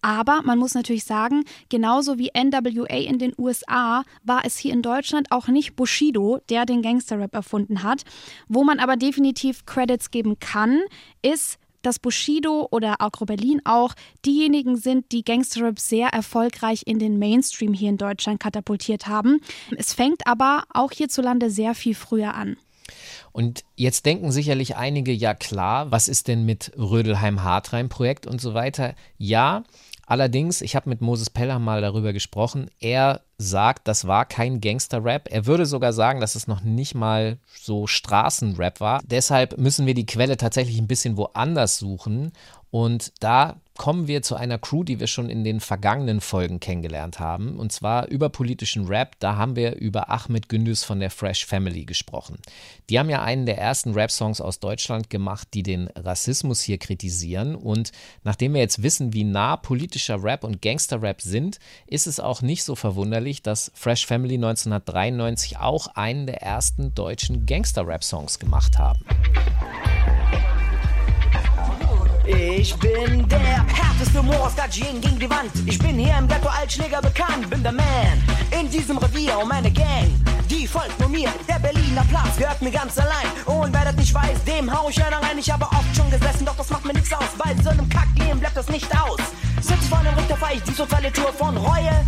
Aber man muss natürlich sagen, genauso wie NWA in den USA war es hier in Deutschland auch nicht Bushido, der den Gangsterrap erfunden hat. Wo man aber definitiv Credits geben kann, ist, dass Bushido oder Agro Berlin auch diejenigen sind, die Gangsterrap sehr erfolgreich in den Mainstream hier in Deutschland katapultiert haben. Es fängt aber auch hierzulande sehr viel früher an. Und jetzt denken sicherlich einige, ja klar, was ist denn mit Rödelheim-Hartreim-Projekt und so weiter? Ja, allerdings, ich habe mit Moses Peller mal darüber gesprochen. Er sagt, das war kein Gangster-Rap. Er würde sogar sagen, dass es noch nicht mal so Straßenrap war. Deshalb müssen wir die Quelle tatsächlich ein bisschen woanders suchen. Und da kommen wir zu einer Crew, die wir schon in den vergangenen Folgen kennengelernt haben. Und zwar über politischen Rap. Da haben wir über Ahmed Gündüz von der Fresh Family gesprochen. Die haben ja einen der ersten Rap-Songs aus Deutschland gemacht, die den Rassismus hier kritisieren. Und nachdem wir jetzt wissen, wie nah politischer Rap und Gangster-Rap sind, ist es auch nicht so verwunderlich, dass Fresh Family 1993 auch einen der ersten deutschen Gangster-Rap-Songs gemacht haben. Ich bin der härteste Moor gegen die Wand. Ich bin hier im Ghetto Altschläger bekannt, bin der Man. In diesem Revier und meine Gang, die folgt nur mir. Der Berliner Platz gehört mir ganz allein. Und wer das nicht weiß, dem hau ich einer rein. Ich habe oft schon gesessen, doch das macht mir nichts aus. Weil so einem Kackleben bleibt das nicht aus. Sitz vor einem Richter, fahr ich die totale Tour von Reue.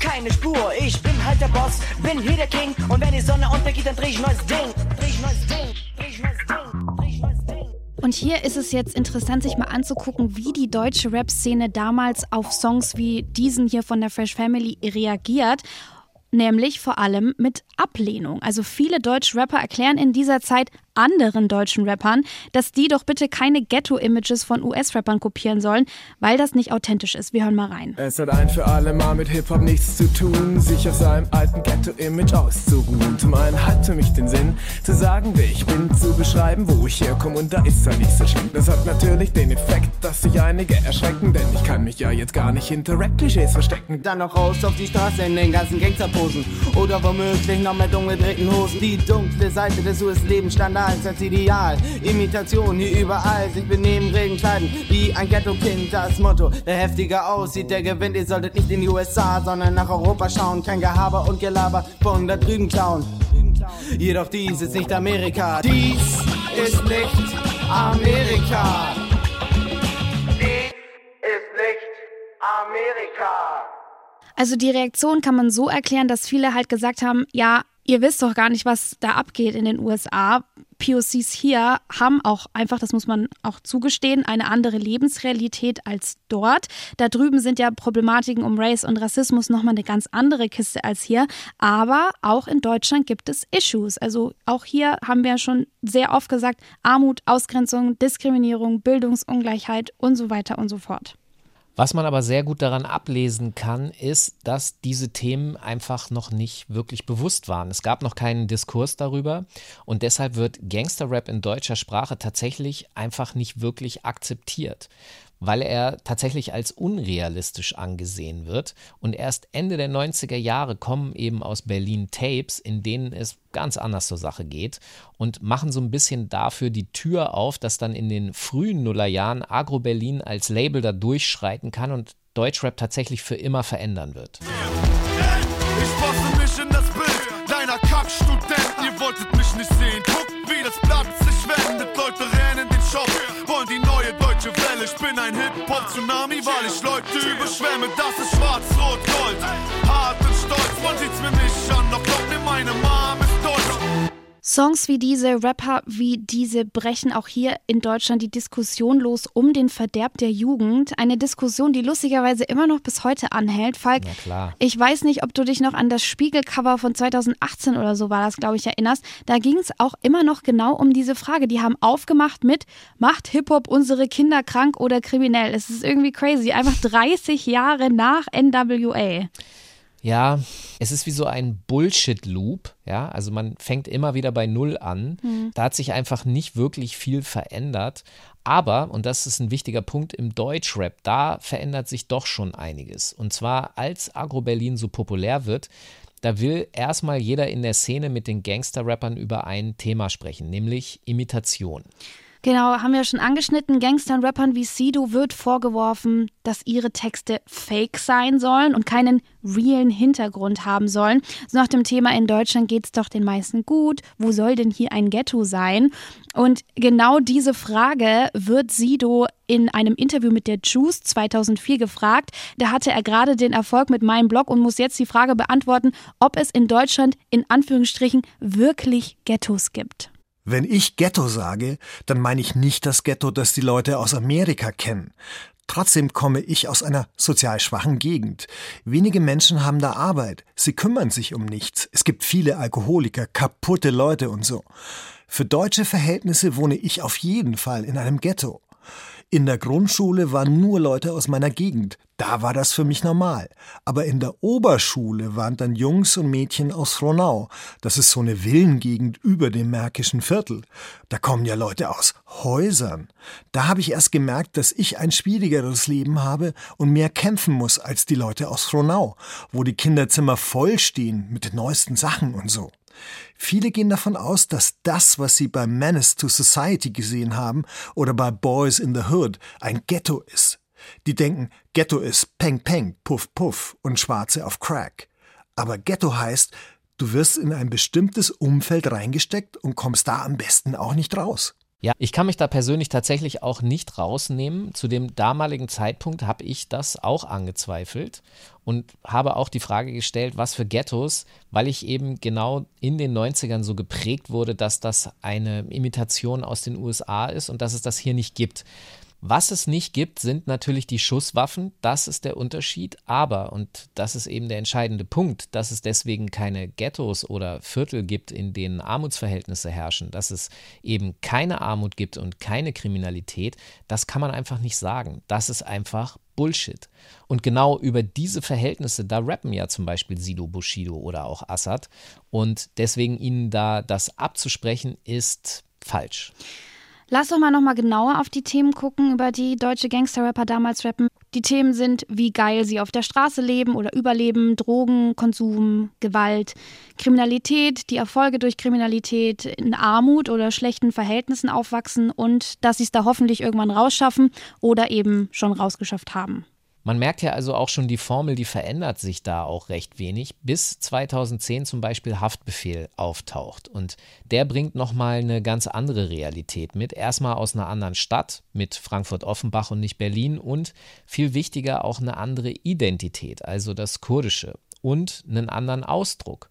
Keine Spur, ich bin halt der Boss, bin hier der King. Und wenn die Sonne untergeht, dann dreh ich neues Ding. Dreh ich neues Ding, dreh ich neues Ding, Und hier ist es jetzt interessant, sich mal anzugucken, wie die deutsche Rap-Szene damals auf Songs wie diesen hier von der Fresh Family reagiert nämlich vor allem mit Ablehnung. Also viele deutsche Rapper erklären in dieser Zeit anderen deutschen Rappern, dass die doch bitte keine Ghetto-Images von US-Rappern kopieren sollen, weil das nicht authentisch ist. Wir hören mal rein. Es hat ein für alle Mal mit Hip-Hop nichts zu tun, sich auf seinem alten Ghetto-Image auszuruhen. Zum einen hat für mich den Sinn, zu sagen, wer ich bin, zu beschreiben, wo ich herkomme und da ist er nicht so schlimm. Das hat natürlich den Effekt, dass sich einige erschrecken, denn ich kann mich ja jetzt gar nicht hinter Rap-Klischees verstecken. Dann noch raus auf die Straße in den ganzen Gangsterposen oder womöglich noch mit umgedrehten Hosen. Die dunkle Seite des US-Lebensstandards als als Ideal. Imitation hier überall, sich benehmen, reden, kleiden wie ein Ghetto-Kind. Das Motto, wer heftiger aussieht, der gewinnt. Ihr solltet nicht in die USA, sondern nach Europa schauen. Kein Gehaber und Gelaber von da drüben klauen. Jedoch dies ist nicht Amerika. Dies ist nicht Amerika. Dies ist nicht Amerika. Also die Reaktion kann man so erklären, dass viele halt gesagt haben, ja, ihr wisst doch gar nicht, was da abgeht in den USA. POCs hier haben auch einfach, das muss man auch zugestehen, eine andere Lebensrealität als dort. Da drüben sind ja Problematiken um Race und Rassismus nochmal eine ganz andere Kiste als hier. Aber auch in Deutschland gibt es Issues. Also auch hier haben wir schon sehr oft gesagt, Armut, Ausgrenzung, Diskriminierung, Bildungsungleichheit und so weiter und so fort. Was man aber sehr gut daran ablesen kann, ist, dass diese Themen einfach noch nicht wirklich bewusst waren. Es gab noch keinen Diskurs darüber und deshalb wird Gangsterrap in deutscher Sprache tatsächlich einfach nicht wirklich akzeptiert weil er tatsächlich als unrealistisch angesehen wird. Und erst Ende der 90er Jahre kommen eben aus Berlin Tapes, in denen es ganz anders zur Sache geht und machen so ein bisschen dafür die Tür auf, dass dann in den frühen Nullerjahren Agro Berlin als Label da durchschreiten kann und Deutschrap tatsächlich für immer verändern wird. Ich passe mich in das Bild deiner Kackstudenten, ihr wolltet mich nicht sehen. Guckt, wie das Blatt sich wendet, Leute rennen den Shop, ein Hip-Hop-Tsunami, weil ich Leute überschwemme. Das ist schwarz-rot-gold. Hart und stolz, man sieht's mir nicht an, doch glaubt mir, meine Mom ist. Songs wie diese, Rapper wie diese brechen auch hier in Deutschland die Diskussion los um den Verderb der Jugend. Eine Diskussion, die lustigerweise immer noch bis heute anhält. Falk, ich weiß nicht, ob du dich noch an das Spiegelcover von 2018 oder so war das, glaube ich, erinnerst. Da ging es auch immer noch genau um diese Frage. Die haben aufgemacht mit, macht Hip-Hop unsere Kinder krank oder kriminell? Es ist irgendwie crazy. Einfach 30 Jahre nach NWA. Ja, es ist wie so ein Bullshit-Loop. Ja, also man fängt immer wieder bei Null an. Mhm. Da hat sich einfach nicht wirklich viel verändert. Aber, und das ist ein wichtiger Punkt im Deutschrap, da verändert sich doch schon einiges. Und zwar, als Agro-Berlin so populär wird, da will erstmal jeder in der Szene mit den Gangster-Rappern über ein Thema sprechen, nämlich Imitation. Genau, haben wir schon angeschnitten. Gangstern, Rappern wie Sido wird vorgeworfen, dass ihre Texte fake sein sollen und keinen realen Hintergrund haben sollen. So nach dem Thema in Deutschland geht es doch den meisten gut. Wo soll denn hier ein Ghetto sein? Und genau diese Frage wird Sido in einem Interview mit der Juice 2004 gefragt. Da hatte er gerade den Erfolg mit meinem Blog und muss jetzt die Frage beantworten, ob es in Deutschland in Anführungsstrichen wirklich Ghettos gibt. Wenn ich Ghetto sage, dann meine ich nicht das Ghetto, das die Leute aus Amerika kennen. Trotzdem komme ich aus einer sozial schwachen Gegend. Wenige Menschen haben da Arbeit. Sie kümmern sich um nichts. Es gibt viele Alkoholiker, kaputte Leute und so. Für deutsche Verhältnisse wohne ich auf jeden Fall in einem Ghetto. In der Grundschule waren nur Leute aus meiner Gegend. Da war das für mich normal. Aber in der Oberschule waren dann Jungs und Mädchen aus Frohnau. Das ist so eine Villengegend über dem Märkischen Viertel. Da kommen ja Leute aus Häusern. Da habe ich erst gemerkt, dass ich ein schwierigeres Leben habe und mehr kämpfen muss als die Leute aus Frohnau, wo die Kinderzimmer voll stehen mit den neuesten Sachen und so. Viele gehen davon aus, dass das, was sie bei Menace to Society gesehen haben oder bei Boys in the Hood, ein Ghetto ist. Die denken, Ghetto ist Peng Peng, Puff Puff und Schwarze auf Crack. Aber Ghetto heißt, du wirst in ein bestimmtes Umfeld reingesteckt und kommst da am besten auch nicht raus. Ja, ich kann mich da persönlich tatsächlich auch nicht rausnehmen. Zu dem damaligen Zeitpunkt habe ich das auch angezweifelt und habe auch die Frage gestellt, was für Ghettos, weil ich eben genau in den 90ern so geprägt wurde, dass das eine Imitation aus den USA ist und dass es das hier nicht gibt. Was es nicht gibt, sind natürlich die Schusswaffen. Das ist der Unterschied. Aber, und das ist eben der entscheidende Punkt, dass es deswegen keine Ghettos oder Viertel gibt, in denen Armutsverhältnisse herrschen, dass es eben keine Armut gibt und keine Kriminalität, das kann man einfach nicht sagen. Das ist einfach Bullshit. Und genau über diese Verhältnisse, da rappen ja zum Beispiel Sido Bushido oder auch Assad. Und deswegen ihnen da das abzusprechen, ist falsch. Lass doch mal nochmal genauer auf die Themen gucken, über die deutsche Gangster-Rapper damals rappen. Die Themen sind, wie geil sie auf der Straße leben oder überleben, Drogen, Konsum, Gewalt, Kriminalität, die Erfolge durch Kriminalität, in Armut oder schlechten Verhältnissen aufwachsen und dass sie es da hoffentlich irgendwann rausschaffen oder eben schon rausgeschafft haben. Man merkt ja also auch schon, die Formel, die verändert sich da auch recht wenig, bis 2010 zum Beispiel Haftbefehl auftaucht. Und der bringt nochmal eine ganz andere Realität mit. Erstmal aus einer anderen Stadt, mit Frankfurt-Offenbach und nicht Berlin. Und viel wichtiger auch eine andere Identität, also das Kurdische. Und einen anderen Ausdruck.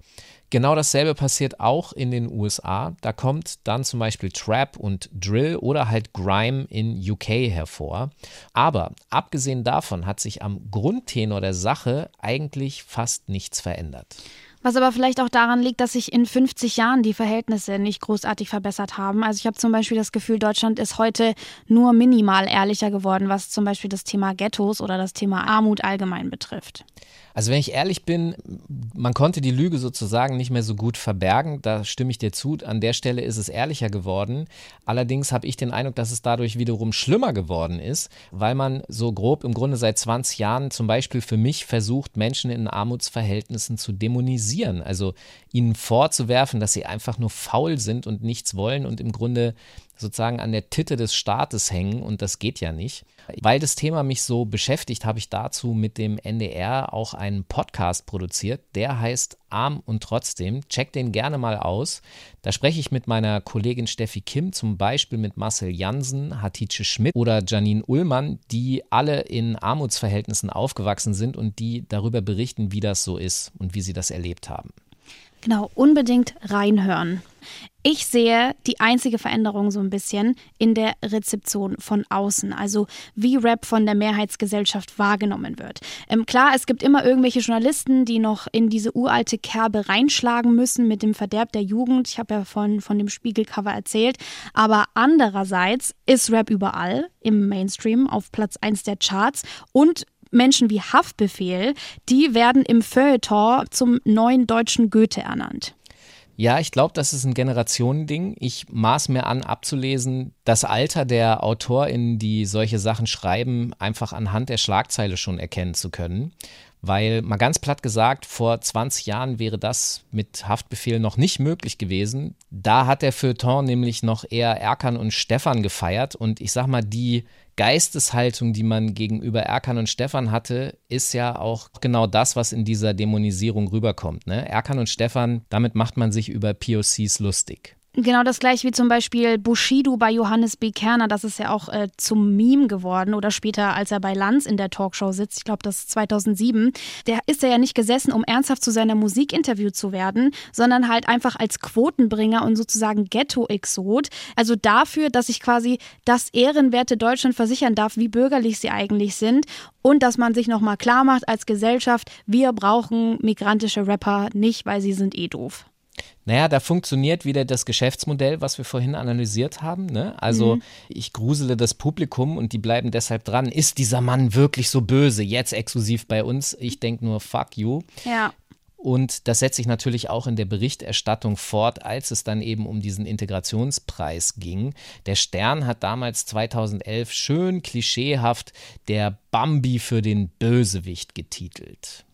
Genau dasselbe passiert auch in den USA. Da kommt dann zum Beispiel Trap und Drill oder halt Grime in UK hervor. Aber abgesehen davon hat sich am Grundtenor der Sache eigentlich fast nichts verändert. Was aber vielleicht auch daran liegt, dass sich in 50 Jahren die Verhältnisse nicht großartig verbessert haben. Also ich habe zum Beispiel das Gefühl, Deutschland ist heute nur minimal ehrlicher geworden, was zum Beispiel das Thema Ghettos oder das Thema Armut allgemein betrifft. Also wenn ich ehrlich bin, man konnte die Lüge sozusagen nicht mehr so gut verbergen. Da stimme ich dir zu. An der Stelle ist es ehrlicher geworden. Allerdings habe ich den Eindruck, dass es dadurch wiederum schlimmer geworden ist, weil man so grob im Grunde seit 20 Jahren zum Beispiel für mich versucht, Menschen in Armutsverhältnissen zu dämonisieren also ihnen vorzuwerfen, dass sie einfach nur faul sind und nichts wollen und im Grunde sozusagen an der Titte des Staates hängen und das geht ja nicht. Weil das Thema mich so beschäftigt, habe ich dazu mit dem NDR auch einen Podcast produziert, der heißt Arm und trotzdem. Check den gerne mal aus. Da spreche ich mit meiner Kollegin Steffi Kim, zum Beispiel mit Marcel Jansen, Hatice Schmidt oder Janine Ullmann, die alle in Armutsverhältnissen aufgewachsen sind und die darüber berichten, wie das so ist und wie sie das erlebt haben. Genau, unbedingt reinhören. Ich sehe die einzige Veränderung so ein bisschen in der Rezeption von außen, also wie Rap von der Mehrheitsgesellschaft wahrgenommen wird. Ähm, klar, es gibt immer irgendwelche Journalisten, die noch in diese uralte Kerbe reinschlagen müssen mit dem Verderb der Jugend. Ich habe ja von, von dem Spiegelcover erzählt. Aber andererseits ist Rap überall im Mainstream auf Platz 1 der Charts und Menschen wie Haftbefehl, die werden im Feuilleton zum neuen deutschen Goethe ernannt. Ja, ich glaube, das ist ein Generationending. Ich maß mir an, abzulesen, das Alter der AutorInnen, die solche Sachen schreiben, einfach anhand der Schlagzeile schon erkennen zu können. Weil, mal ganz platt gesagt, vor 20 Jahren wäre das mit Haftbefehl noch nicht möglich gewesen. Da hat der Feuilleton nämlich noch eher Erkan und Stefan gefeiert. Und ich sag mal, die Geisteshaltung, die man gegenüber Erkan und Stefan hatte, ist ja auch genau das, was in dieser Dämonisierung rüberkommt. Ne? Erkan und Stefan, damit macht man sich über POCs lustig. Genau das gleiche wie zum Beispiel Bushido bei Johannes B. Kerner, das ist ja auch äh, zum Meme geworden oder später, als er bei Lanz in der Talkshow sitzt, ich glaube das ist 2007, der ist er ja nicht gesessen, um ernsthaft zu seiner Musik interviewt zu werden, sondern halt einfach als Quotenbringer und sozusagen Ghetto-Exot. Also dafür, dass ich quasi das ehrenwerte Deutschland versichern darf, wie bürgerlich sie eigentlich sind und dass man sich nochmal klar macht als Gesellschaft, wir brauchen migrantische Rapper nicht, weil sie sind eh doof. Naja, da funktioniert wieder das Geschäftsmodell, was wir vorhin analysiert haben. Ne? Also mhm. ich grusele das Publikum und die bleiben deshalb dran. Ist dieser Mann wirklich so böse? Jetzt exklusiv bei uns. Ich denke nur, fuck you. Ja. Und das setzt sich natürlich auch in der Berichterstattung fort, als es dann eben um diesen Integrationspreis ging. Der Stern hat damals 2011 schön klischeehaft der Bambi für den Bösewicht getitelt.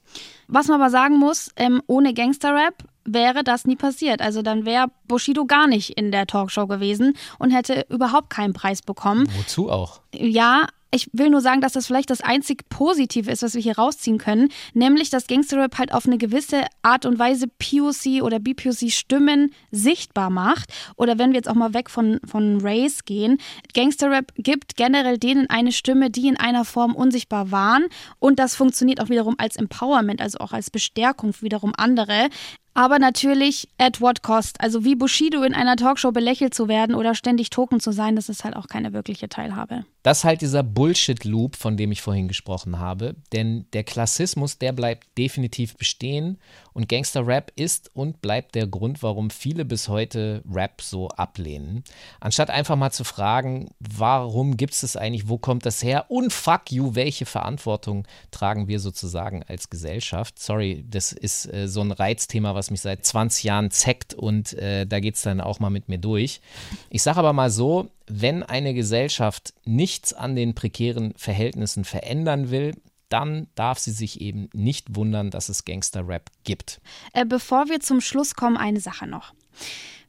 Was man aber sagen muss, ähm, ohne Gangsterrap wäre das nie passiert. Also dann wäre Bushido gar nicht in der Talkshow gewesen und hätte überhaupt keinen Preis bekommen. Wozu auch? Ja, ich will nur sagen, dass das vielleicht das einzig Positive ist, was wir hier rausziehen können, nämlich dass Gangsterrap halt auf eine gewisse Art und Weise POC oder BPOC Stimmen sichtbar macht. Oder wenn wir jetzt auch mal weg von, von Race gehen, Gangsterrap gibt generell denen eine Stimme, die in einer Form unsichtbar waren. Und das funktioniert auch wiederum als Empowerment, also auch als Bestärkung für wiederum andere. Aber natürlich at what cost? Also wie Bushido in einer Talkshow belächelt zu werden oder ständig Token zu sein, das ist halt auch keine wirkliche Teilhabe. Das ist halt dieser Bullshit-Loop, von dem ich vorhin gesprochen habe. Denn der Klassismus, der bleibt definitiv bestehen. Und Gangster-Rap ist und bleibt der Grund, warum viele bis heute Rap so ablehnen. Anstatt einfach mal zu fragen, warum gibt es das eigentlich, wo kommt das her und fuck you, welche Verantwortung tragen wir sozusagen als Gesellschaft? Sorry, das ist äh, so ein Reizthema, was mich seit 20 Jahren zeckt und äh, da geht es dann auch mal mit mir durch. Ich sage aber mal so, wenn eine Gesellschaft nichts an den prekären Verhältnissen verändern will, dann darf sie sich eben nicht wundern, dass es Gangster-Rap gibt. Äh, bevor wir zum Schluss kommen, eine Sache noch.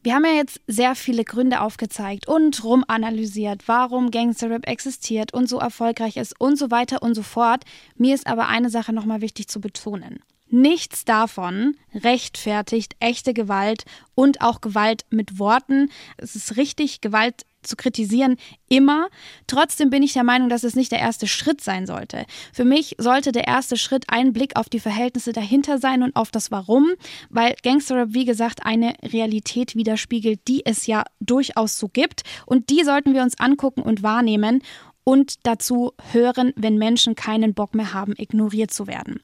Wir haben ja jetzt sehr viele Gründe aufgezeigt und rumanalysiert, warum Gangster-Rap existiert und so erfolgreich ist und so weiter und so fort. Mir ist aber eine Sache nochmal wichtig zu betonen. Nichts davon rechtfertigt echte Gewalt und auch Gewalt mit Worten. Es ist richtig, Gewalt zu kritisieren, immer. Trotzdem bin ich der Meinung, dass es nicht der erste Schritt sein sollte. Für mich sollte der erste Schritt ein Blick auf die Verhältnisse dahinter sein und auf das Warum, weil Gangsterrap, wie gesagt, eine Realität widerspiegelt, die es ja durchaus so gibt. Und die sollten wir uns angucken und wahrnehmen und dazu hören, wenn Menschen keinen Bock mehr haben, ignoriert zu werden.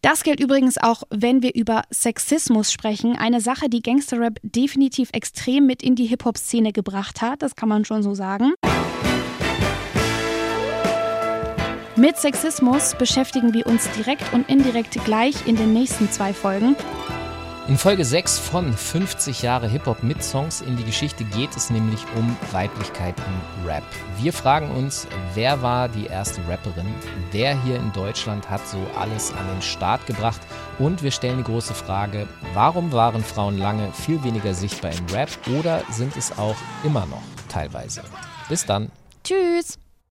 Das gilt übrigens auch, wenn wir über Sexismus sprechen. Eine Sache, die Gangsterrap definitiv extrem mit in die Hip-Hop-Szene gebracht hat. Das kann man schon so sagen. Mit Sexismus beschäftigen wir uns direkt und indirekt gleich in den nächsten zwei Folgen. In Folge 6 von 50 Jahre Hip-Hop mit Songs in die Geschichte geht es nämlich um Weiblichkeit im Rap. Wir fragen uns, wer war die erste Rapperin? Wer hier in Deutschland hat so alles an den Start gebracht? Und wir stellen die große Frage, warum waren Frauen lange viel weniger sichtbar im Rap oder sind es auch immer noch teilweise? Bis dann. Tschüss.